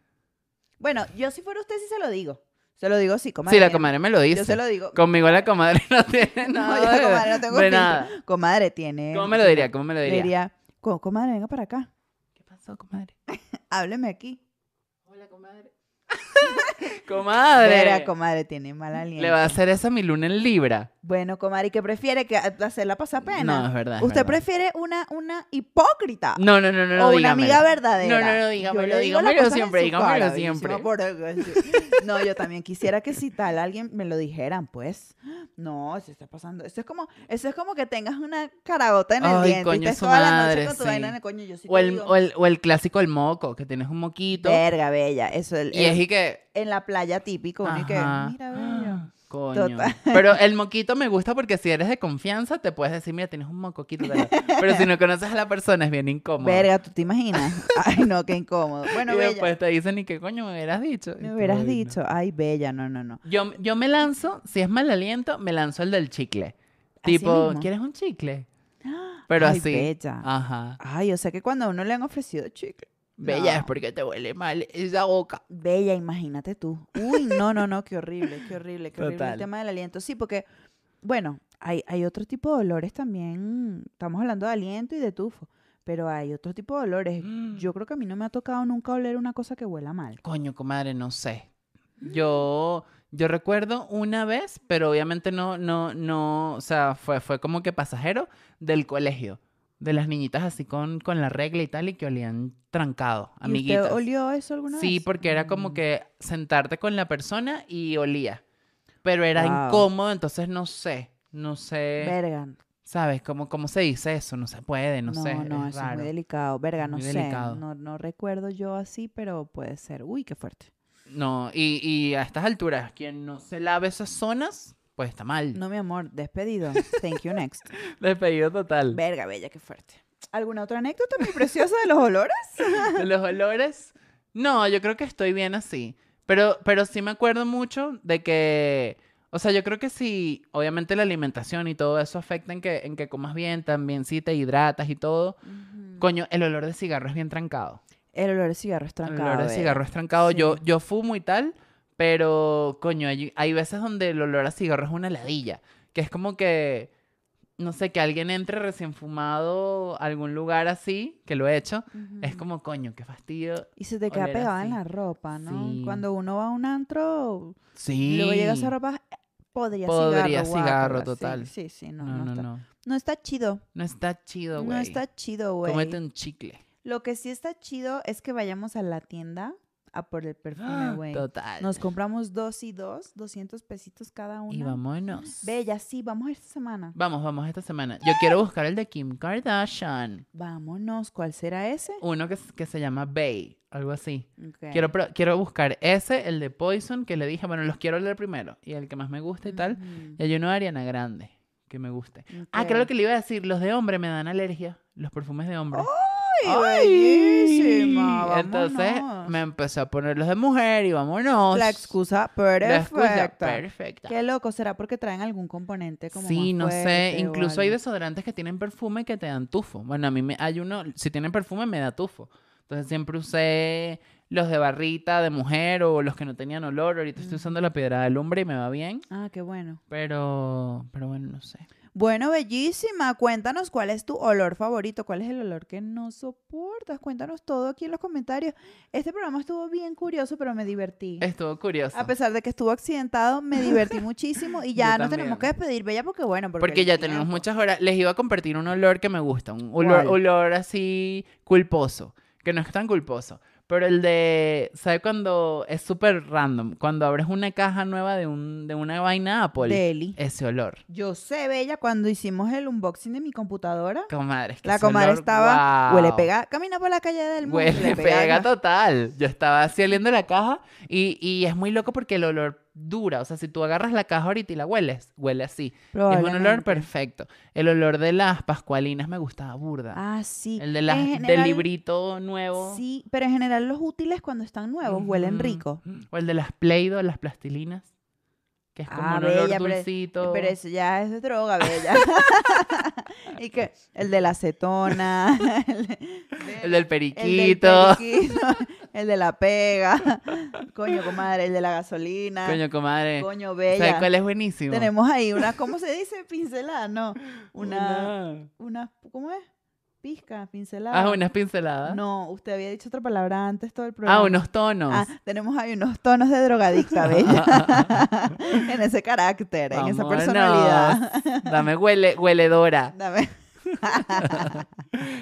Bueno, yo si fuera usted sí se lo digo. Se lo digo sí, comadre. Sí, la tiene- comadre me lo dice. Yo se lo digo. Conmigo la comadre [laughs] no tiene No, nada. yo la comadre no tengo de nada. Comadre tiene... ¿Cómo me lo diría? ¿Cómo me lo Le diría? diría, "Co- comadre, venga para acá. ¿Qué pasó, comadre? [laughs] Hábleme aquí. Hola, comadre. [laughs] comadre. Vera, comadre, tiene mal aliento. Le va a hacer esa mi luna en Libra. Bueno, comadre, ¿y qué prefiere? que ¿Hacerla pasar pena? No, es verdad. es ¿Usted verdad. prefiere una, una hipócrita? No, no, no, no, no. o una dígamelo. amiga verdadera. No, no, no, dígamelo, dígamelo siempre, dígamelo siempre. No, yo también quisiera que si tal alguien me lo dijeran, pues. No, se está pasando. Eso es como, eso es como que tengas una caragota en el Ay, diente y coño, estés su toda la noche con tu sí. vaina en el coño. Yo sí O te el, digo, o, el, o el clásico, el moco, que tienes un moquito. verga, bella. Eso el, y es y que... en la playa típico, uno y que, Ajá. mira, bello. Coño. Total. [laughs] Pero el moquito me gusta porque si eres de confianza, te puedes decir, mira, tienes un mocoquito. tal. Pero si no conoces a la persona, es bien incómodo. Verga, ¿tú te imaginas? [laughs] Ay, no, qué incómodo. [laughs] Bueno, y bella. después te dicen, ¿y qué coño me hubieras dicho? Me hubieras "Ay, no". dicho, ay, bella, no, no, no. Yo, yo me lanzo, si es mal aliento, me lanzo el del chicle. Así Tipo, mismo. ¿quieres un chicle? [gasps] Pero Ay, así. bella. Ajá. Ay, o sea que cuando a uno le han ofrecido chicle. Bella es porque te huele mal esa boca. Bella, imagínate tú. Uy, no, no, no, qué horrible, qué horrible, qué horrible el tema del aliento. Sí, porque, bueno, hay, hay otro tipo de olores también. Estamos hablando de aliento y de tufo, pero hay otro tipo de olores. Mm. [gasps] Yo creo que a mí no me ha tocado nunca oler una cosa que huela mal. Coño, comadre, no sé. Yo, yo recuerdo una vez, pero obviamente no, no, no, o sea, fue, fue como que pasajero del colegio. De las niñitas así con, con la regla y tal, y que olían trancado, ¿Y amiguitas. usted olió eso alguna vez? Sí, porque era como Mm. que sentarte con la persona y olía. Pero era Wow. incómodo, entonces no sé. No sé. Verga. ¿Sabes? ¿Cómo, ¿Cómo se dice eso? No se puede, no, No, sé. no, es eso es muy delicado. Verga, no Muy sé. delicado. No, no recuerdo yo así, pero puede ser. Uy, qué fuerte. No, y, y a estas alturas, quien no se lave esas zonas, pues está mal. No, mi amor, despedido. Thank you, next. [laughs] Despedido total. Verga, bella, qué fuerte. ¿Alguna otra anécdota muy preciosa de los olores? [laughs] De los olores. No, yo creo que estoy bien así. Pero, pero sí me acuerdo mucho de que. O sea, yo creo que sí, obviamente la alimentación y todo eso afecta en que, en que comas bien, también si te hidratas y todo. Coño, el olor de cigarro es bien trancado. El olor de cigarro es El trancado. olor de cigarro es trancado. Yo, Sí. yo fumo y tal, pero coño, hay, hay veces donde el olor a cigarro es una ladilla. Que es como que, no sé, que alguien entre recién fumado a algún lugar así, que lo he hecho. Es como, coño, qué fastidio. Y se te queda pegada en la ropa, ¿no? Sí. Cuando uno va a un antro, Sí. luego llega esa ropa, podría, Podría cigarro. total. Sí, sí, no, No, no, no, está, no. no está chido. No está chido, güey. No está chido, güey. Cómete un chicle. Lo que sí está chido es que vayamos a la tienda a por el perfume, güey. Total. Nos compramos dos y dos, 200 pesitos cada una. Y vámonos. [gasps] Bella, sí, vamos esta semana. Vamos, vamos esta semana. Yo quiero buscar el de Kim Kardashian. Vámonos, ¿cuál será ese? Uno que, que se llama Bay, algo así. Ok. Quiero, pro- quiero buscar ese, el de Poison, que le dije, bueno, los quiero leer primero. Y el que más me gusta y tal. Y hay uno de Ariana Grande, que me guste. Ah, creo que le iba a decir, los de hombre me dan alergia. Los perfumes de hombre. ¡Ay, bellísima! Entonces me empecé a poner los de mujer y vámonos. La excusa La excusa perfecta. perfecta. Qué loco, ¿será porque traen algún componente como Sí, más no sé. fuerte Incluso hay algo? desodorantes que tienen perfume que te dan tufo. Bueno, a mí me, hay uno, si tienen perfume me da tufo. Entonces siempre usé los de barrita de mujer o los que no tenían olor. Ahorita estoy usando la piedra de lumbre y me va bien. Ah, qué bueno. Pero, pero bueno, no sé. Bueno, bellísima. Cuéntanos cuál es tu olor favorito, cuál es el olor que no soportas. Cuéntanos todo aquí en los comentarios. Este programa estuvo bien curioso, pero me divertí. Estuvo curioso. A pesar de que estuvo accidentado, me divertí [laughs] muchísimo y ya Yo nos tenemos que despedir, Bella, porque bueno, porque, Porque ya tenemos muchas horas. Les iba a compartir un olor que me gusta. Un olor, olor así culposo. Que no es tan culposo. Pero el de, ¿sabes cuando es súper random? Cuando abres una caja nueva de, un, de una vaina Apple. Deli. Ese olor. Yo sé, Bella, cuando hicimos el unboxing de mi computadora, Comadre, es que la ese comadre olor, estaba, huele pega, camina por la calle del mundo. Huele le pega, total. Yo estaba así oliendo la caja y, y es muy loco porque el olor dura. O sea, si tú agarras la caja ahorita y la hueles, huele así. Es un olor perfecto. El olor de las pascualinas me gustaba burda. Ah, sí. el de las, del librito nuevo. Sí, pero en general los útiles cuando están nuevos huelen rico. O el de las Play-Doh, las plastilinas. Que es como Ah, un olor bella, dulcito. Pero eso ya es droga, Bella. [laughs] [laughs] y que el de la acetona, [laughs] el, de- El del el periquito. del periquito, el de la pega, coño, comadre, el de la gasolina, Coño, comadre. coño, ¿Sabes bella. cuál es buenísimo? Tenemos ahí una, ¿cómo se dice? Pincelada, no, una, Una- una, ¿cómo es? Pizca, pincelada. Ah, unas pinceladas. No, usted había dicho otra palabra antes todo el programa. Ah, unos tonos. Ah, tenemos ahí unos tonos de drogadicta, bella. [laughs] [laughs] en ese carácter, en esa personalidad. Dame huele, hueledora. Dame. [laughs]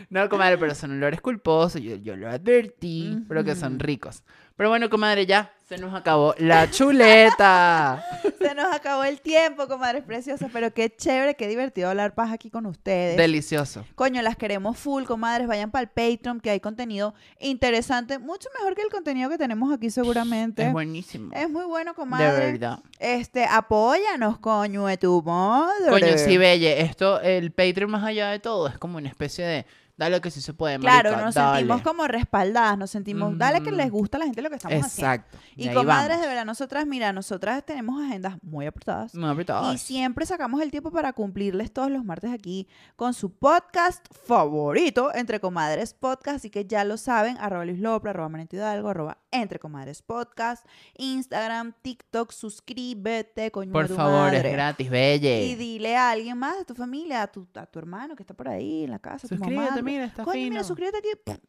No, comadre, pero son olores culposos. Yo, yo lo advertí, pero que son ricos. Pero bueno, comadre, ya se nos acabó la chuleta. [laughs] Se nos acabó el tiempo, comadres preciosas, pero qué chévere, qué divertido hablar paz aquí con ustedes. Delicioso. Coño, las queremos full, comadres. Vayan para el Patreon, que hay contenido interesante, mucho mejor que el contenido que tenemos aquí, seguramente. Es buenísimo. Es muy bueno, De comadre. verdad. Este, apóyanos, coño, de tu madre. Coño, sí, Belle, esto, el Patreon más allá de todo, es como una especie de, dale que sí se puede, Claro, marica, nos dale. sentimos como respaldadas, nos sentimos, dale que les gusta a la gente lo que estamos haciendo. Exacto. Y comadres, vamos. de verdad, nosotras, mira, nosotras tenemos agendas muy apretadas. Muy apretadas. Y siempre sacamos el tiempo para cumplirles todos los martes aquí con su podcast favorito, Entre Comadres Podcast. Así que ya lo saben, arroba Luis Lopra, arroba Manito Hidalgo, arroba Entre Comadres Podcast, Instagram, TikTok, suscríbete, coño Por de tu favor, es gratis, Belle. Y dile a alguien más de tu familia, a tu, a tu hermano que está por ahí en la casa, a tu mamá. Suscríbete, mira, está Coño, fino. mira, suscríbete aquí.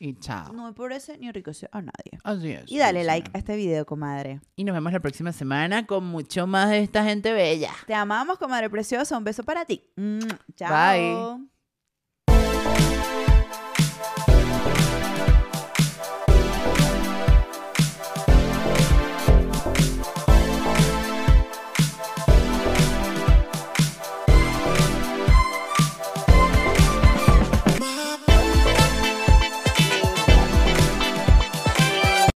Y chao. No empobrece ni enriquece a nadie. Así es. Y dale like a este video, comadre. Y nos vemos la próxima semana con mucho más de esta gente bella. Te amamos, comadre preciosa. Un beso para ti. Mm, Chao. Bye.